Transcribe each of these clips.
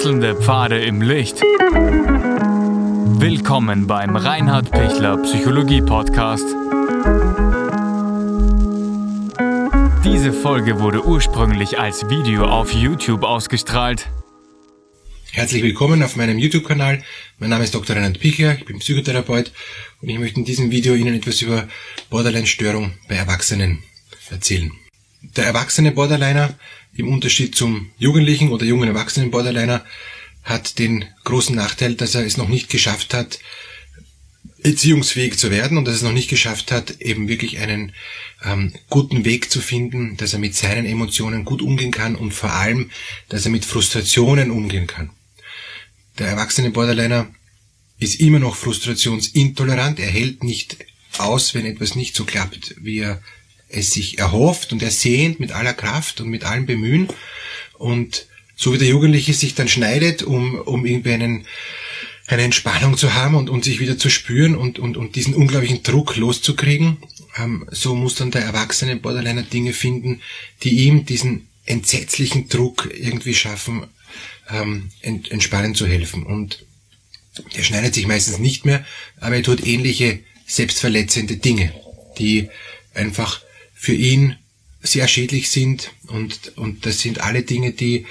Wechselnde Pfade im Licht. Willkommen beim Reinhard Pichler Psychologie Podcast. Diese Folge wurde ursprünglich als Video auf YouTube ausgestrahlt. Herzlich willkommen auf meinem YouTube-Kanal. Mein Name ist Dr. Reinhard Pichler, ich bin Psychotherapeut und ich möchte in diesem Video Ihnen etwas über Borderline-Störung bei Erwachsenen erzählen. Der erwachsene Borderliner im Unterschied zum Jugendlichen oder jungen Erwachsenen Borderliner hat den großen Nachteil, dass er es noch nicht geschafft hat, erziehungsfähig zu werden und dass es noch nicht geschafft hat, eben wirklich einen ähm, guten Weg zu finden, dass er mit seinen Emotionen gut umgehen kann und vor allem, dass er mit Frustrationen umgehen kann. Der erwachsene Borderliner ist immer noch frustrationsintolerant, er hält nicht aus, wenn etwas nicht so klappt, wie er es sich erhofft und ersehnt mit aller Kraft und mit allem Bemühen. Und so wie der Jugendliche sich dann schneidet, um, um irgendwie einen, eine Entspannung zu haben und, und sich wieder zu spüren und, und, und diesen unglaublichen Druck loszukriegen, ähm, so muss dann der erwachsene Borderliner Dinge finden, die ihm diesen entsetzlichen Druck irgendwie schaffen, ähm, ent, entspannen zu helfen. Und der schneidet sich meistens nicht mehr, aber er tut ähnliche selbstverletzende Dinge, die einfach für ihn sehr schädlich sind und, und das sind alle Dinge, die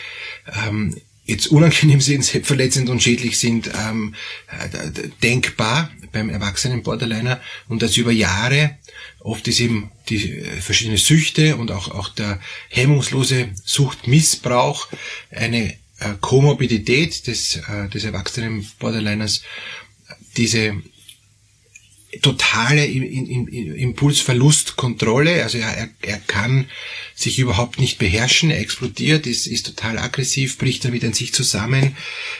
ähm, jetzt unangenehm sind, selbstverletzend und schädlich sind, ähm, denkbar beim erwachsenen Borderliner und das über Jahre. Oft ist eben die äh, verschiedene Süchte und auch, auch der hemmungslose Suchtmissbrauch eine äh, Komorbidität des, äh, des erwachsenen Borderliners, diese totale Impulsverlustkontrolle, also er, er kann sich überhaupt nicht beherrschen, er explodiert, ist, ist total aggressiv, bricht dann wieder in sich zusammen,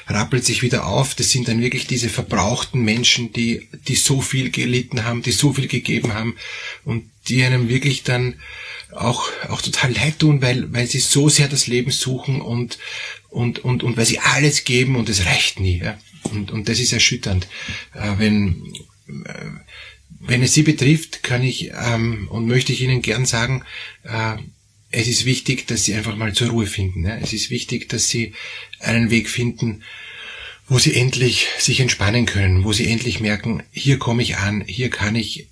rappelt sich wieder auf. Das sind dann wirklich diese verbrauchten Menschen, die, die so viel gelitten haben, die so viel gegeben haben und die einem wirklich dann auch, auch total leid tun, weil, weil sie so sehr das Leben suchen und, und, und, und weil sie alles geben und es reicht nie. Ja? Und, und das ist erschütternd, äh, wenn, wenn es Sie betrifft, kann ich ähm, und möchte ich Ihnen gern sagen, äh, es ist wichtig, dass Sie einfach mal zur Ruhe finden. Ne? Es ist wichtig, dass Sie einen Weg finden, wo Sie endlich sich entspannen können, wo Sie endlich merken, hier komme ich an, hier kann ich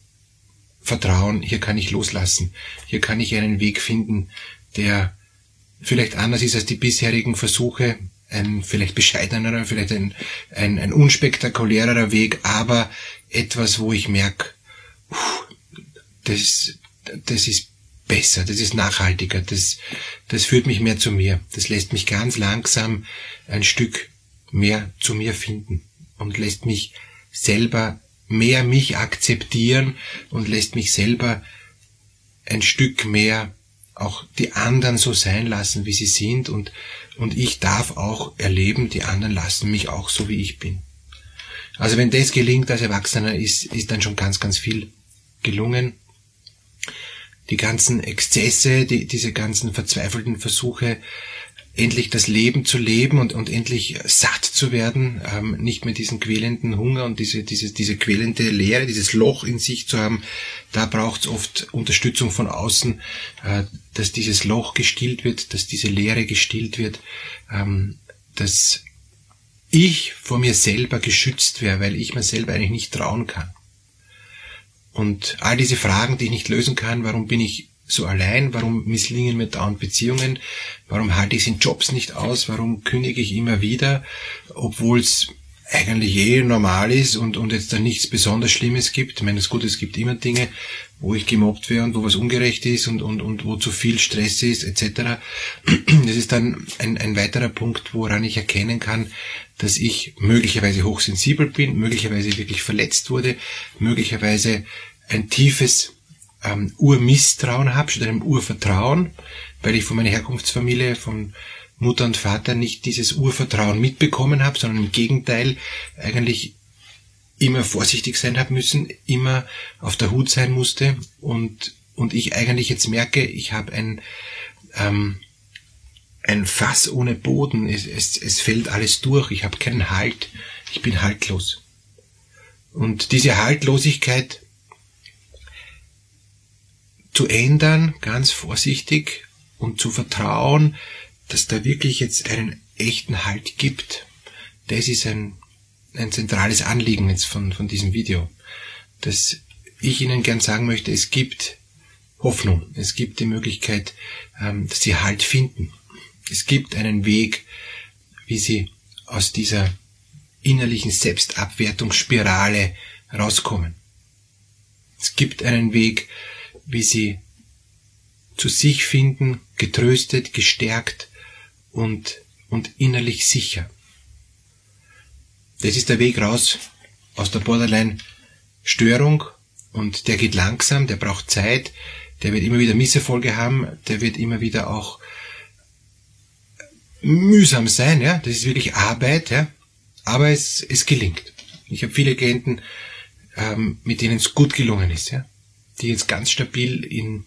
vertrauen, hier kann ich loslassen, hier kann ich einen Weg finden, der vielleicht anders ist als die bisherigen Versuche, ein vielleicht bescheidenerer, vielleicht ein, ein, ein unspektakulärerer Weg, aber etwas, wo ich merke, das, das ist besser, das ist nachhaltiger, das, das führt mich mehr zu mir, das lässt mich ganz langsam ein Stück mehr zu mir finden und lässt mich selber mehr mich akzeptieren und lässt mich selber ein Stück mehr auch die anderen so sein lassen, wie sie sind und, und ich darf auch erleben, die anderen lassen mich auch so, wie ich bin. Also wenn das gelingt als Erwachsener, ist, ist dann schon ganz, ganz viel gelungen. Die ganzen Exzesse, die, diese ganzen verzweifelten Versuche, endlich das Leben zu leben und, und endlich satt zu werden, ähm, nicht mehr diesen quälenden Hunger und diese, diese, diese quälende Leere, dieses Loch in sich zu haben, da braucht es oft Unterstützung von außen, äh, dass dieses Loch gestillt wird, dass diese Leere gestillt wird, ähm, dass ich vor mir selber geschützt wäre, weil ich mir selber eigentlich nicht trauen kann. Und all diese Fragen, die ich nicht lösen kann, warum bin ich so allein, warum misslingen mir dauernd Beziehungen, warum halte ich es in Jobs nicht aus, warum kündige ich immer wieder, obwohl es eigentlich eh normal ist und, und jetzt da nichts besonders Schlimmes gibt. Ich meine, es gut, es gibt immer Dinge, wo ich gemobbt werde und wo was ungerecht ist und, und, und wo zu viel Stress ist, etc. Das ist dann ein, ein weiterer Punkt, woran ich erkennen kann, dass ich möglicherweise hochsensibel bin, möglicherweise wirklich verletzt wurde, möglicherweise ein tiefes ähm, Urmisstrauen habe, statt einem Urvertrauen, weil ich von meiner Herkunftsfamilie, von Mutter und Vater nicht dieses Urvertrauen mitbekommen habe, sondern im Gegenteil eigentlich immer vorsichtig sein habe müssen, immer auf der Hut sein musste und, und ich eigentlich jetzt merke, ich habe ein, ähm, ein Fass ohne Boden, es, es, es fällt alles durch, ich habe keinen Halt, ich bin haltlos. Und diese Haltlosigkeit zu ändern, ganz vorsichtig und zu vertrauen, dass da wirklich jetzt einen echten Halt gibt. Das ist ein, ein zentrales Anliegen jetzt von, von diesem Video. Dass ich Ihnen gern sagen möchte, es gibt Hoffnung. Es gibt die Möglichkeit, ähm, dass Sie Halt finden. Es gibt einen Weg, wie Sie aus dieser innerlichen Selbstabwertungsspirale rauskommen. Es gibt einen Weg, wie Sie zu sich finden, getröstet, gestärkt und, und innerlich sicher. Das ist der Weg raus aus der Borderline-Störung und der geht langsam, der braucht Zeit, der wird immer wieder Misserfolge haben, der wird immer wieder auch mühsam sein, ja, das ist wirklich Arbeit, ja, aber es, es gelingt. Ich habe viele Klienten, ähm, mit denen es gut gelungen ist, ja, die jetzt ganz stabil in,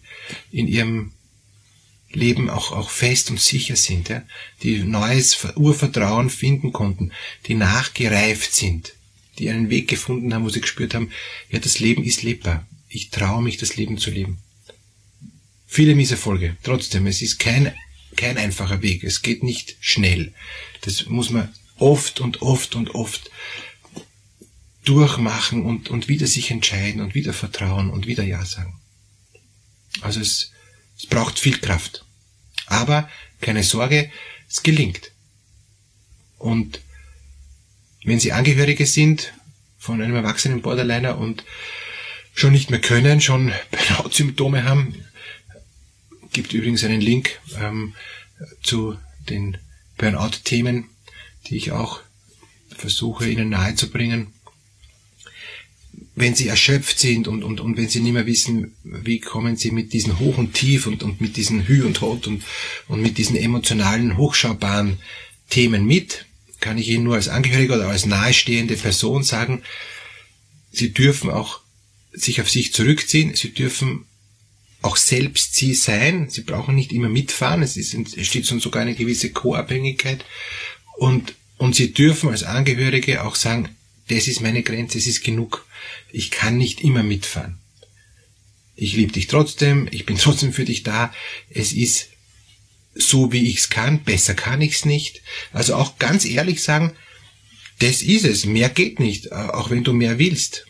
in ihrem Leben auch, auch fest und sicher sind, ja, die neues Urvertrauen finden konnten, die nachgereift sind, die einen Weg gefunden haben, wo sie gespürt haben, ja, das Leben ist lebbar. Ich traue mich, das Leben zu leben. Viele Misserfolge. Trotzdem, es ist kein, kein einfacher Weg. Es geht nicht schnell. Das muss man oft und oft und oft durchmachen und, und wieder sich entscheiden und wieder vertrauen und wieder Ja sagen. Also es, es braucht viel Kraft. Aber keine Sorge, es gelingt. Und wenn Sie Angehörige sind von einem erwachsenen Borderliner und schon nicht mehr können, schon Burnout-Symptome haben, gibt übrigens einen Link ähm, zu den Burnout-Themen, die ich auch versuche Ihnen nahezubringen wenn sie erschöpft sind und, und, und wenn sie nicht mehr wissen, wie kommen sie mit diesen Hoch und Tief und, und mit diesen Hü und Hot und, und mit diesen emotionalen, hochschaubaren Themen mit, kann ich Ihnen nur als Angehöriger oder als nahestehende Person sagen, Sie dürfen auch sich auf sich zurückziehen, Sie dürfen auch selbst Sie sein, Sie brauchen nicht immer mitfahren, es, ist, es steht sogar eine gewisse Co-Abhängigkeit und, und Sie dürfen als Angehörige auch sagen, das ist meine Grenze, es ist genug. Ich kann nicht immer mitfahren. Ich liebe dich trotzdem, ich bin trotzdem für dich da. Es ist so, wie ich's kann. Besser kann ich's nicht. Also auch ganz ehrlich sagen, das ist es. Mehr geht nicht, auch wenn du mehr willst.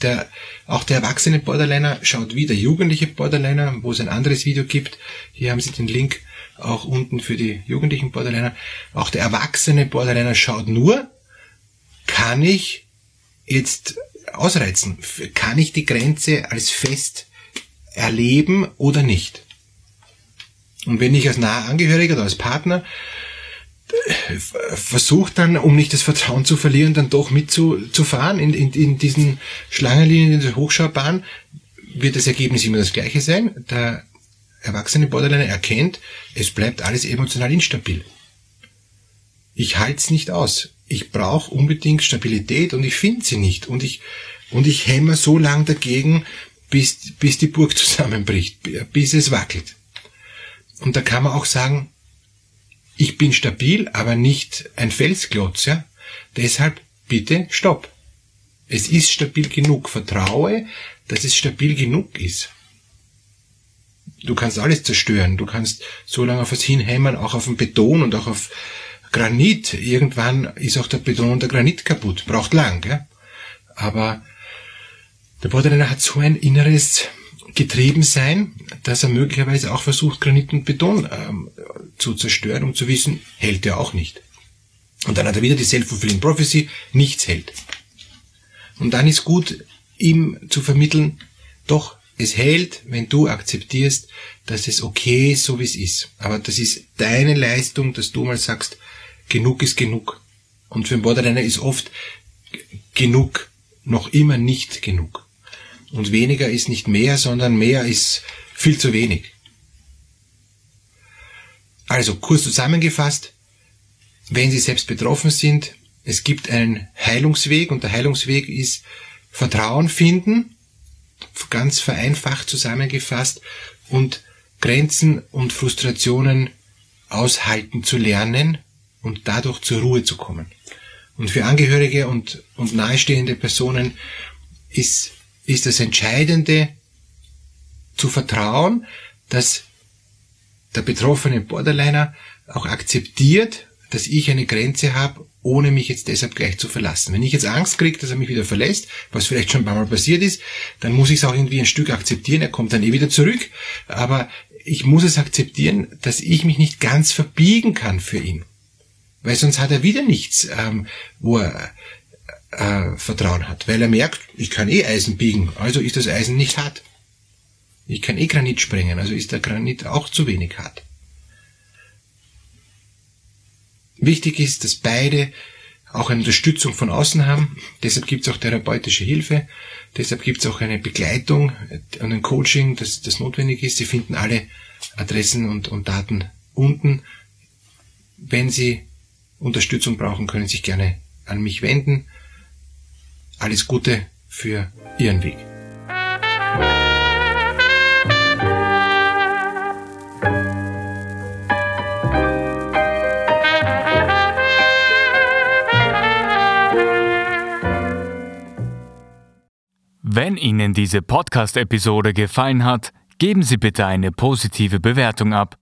Der, auch der erwachsene Borderliner schaut wie der jugendliche Borderliner, wo es ein anderes Video gibt. Hier haben Sie den Link auch unten für die jugendlichen Borderliner. Auch der erwachsene Borderliner schaut nur, kann ich jetzt ausreizen? Kann ich die Grenze als fest erleben oder nicht? Und wenn ich als naher Angehöriger oder als Partner äh, versucht dann, um nicht das Vertrauen zu verlieren, dann doch mitzufahren in, in, in diesen Schlangenlinien, in der Hochschaubahn, wird das Ergebnis immer das gleiche sein. Der erwachsene Borderliner erkennt, es bleibt alles emotional instabil. Ich halte es nicht aus ich brauche unbedingt Stabilität und ich finde sie nicht. Und ich, und ich hämmer so lang dagegen, bis, bis die Burg zusammenbricht, bis es wackelt. Und da kann man auch sagen, ich bin stabil, aber nicht ein Felsklotz, ja. Deshalb bitte stopp. Es ist stabil genug. Vertraue, dass es stabil genug ist. Du kannst alles zerstören. Du kannst so lange auf was hinhämmern, auch auf den Beton und auch auf, Granit, irgendwann ist auch der Beton und der Granit kaputt, braucht lang, gell? aber der Borderliner hat so ein inneres Getriebensein, dass er möglicherweise auch versucht, Granit und Beton ähm, zu zerstören, um zu wissen, hält er auch nicht. Und dann hat er wieder die Self-Fulfilling Prophecy, nichts hält. Und dann ist gut, ihm zu vermitteln, doch, es hält, wenn du akzeptierst, dass es okay ist, so wie es ist. Aber das ist deine Leistung, dass du mal sagst, genug ist genug. Und für einen Borderliner ist oft genug noch immer nicht genug. Und weniger ist nicht mehr, sondern mehr ist viel zu wenig. Also kurz zusammengefasst, wenn Sie selbst betroffen sind, es gibt einen Heilungsweg und der Heilungsweg ist Vertrauen finden, ganz vereinfacht zusammengefasst, und Grenzen und Frustrationen aushalten zu lernen und dadurch zur Ruhe zu kommen. Und für Angehörige und, und nahestehende Personen ist, ist das Entscheidende zu vertrauen, dass der betroffene Borderliner auch akzeptiert, dass ich eine Grenze habe, ohne mich jetzt deshalb gleich zu verlassen. Wenn ich jetzt Angst kriege, dass er mich wieder verlässt, was vielleicht schon ein paar Mal passiert ist, dann muss ich es auch irgendwie ein Stück akzeptieren. Er kommt dann eh wieder zurück. Aber ich muss es akzeptieren, dass ich mich nicht ganz verbiegen kann für ihn. Weil sonst hat er wieder nichts, ähm, wo er äh, Vertrauen hat. Weil er merkt, ich kann eh Eisen biegen, also ist das Eisen nicht hart. Ich kann eh Granit sprengen, also ist der Granit auch zu wenig hart. Wichtig ist, dass beide auch eine Unterstützung von außen haben. Deshalb gibt es auch therapeutische Hilfe. Deshalb gibt es auch eine Begleitung und ein Coaching, das, das notwendig ist. Sie finden alle Adressen und, und Daten unten. Wenn Sie Unterstützung brauchen, können sich gerne an mich wenden. Alles Gute für Ihren Weg. Wenn Ihnen diese Podcast-Episode gefallen hat, geben Sie bitte eine positive Bewertung ab.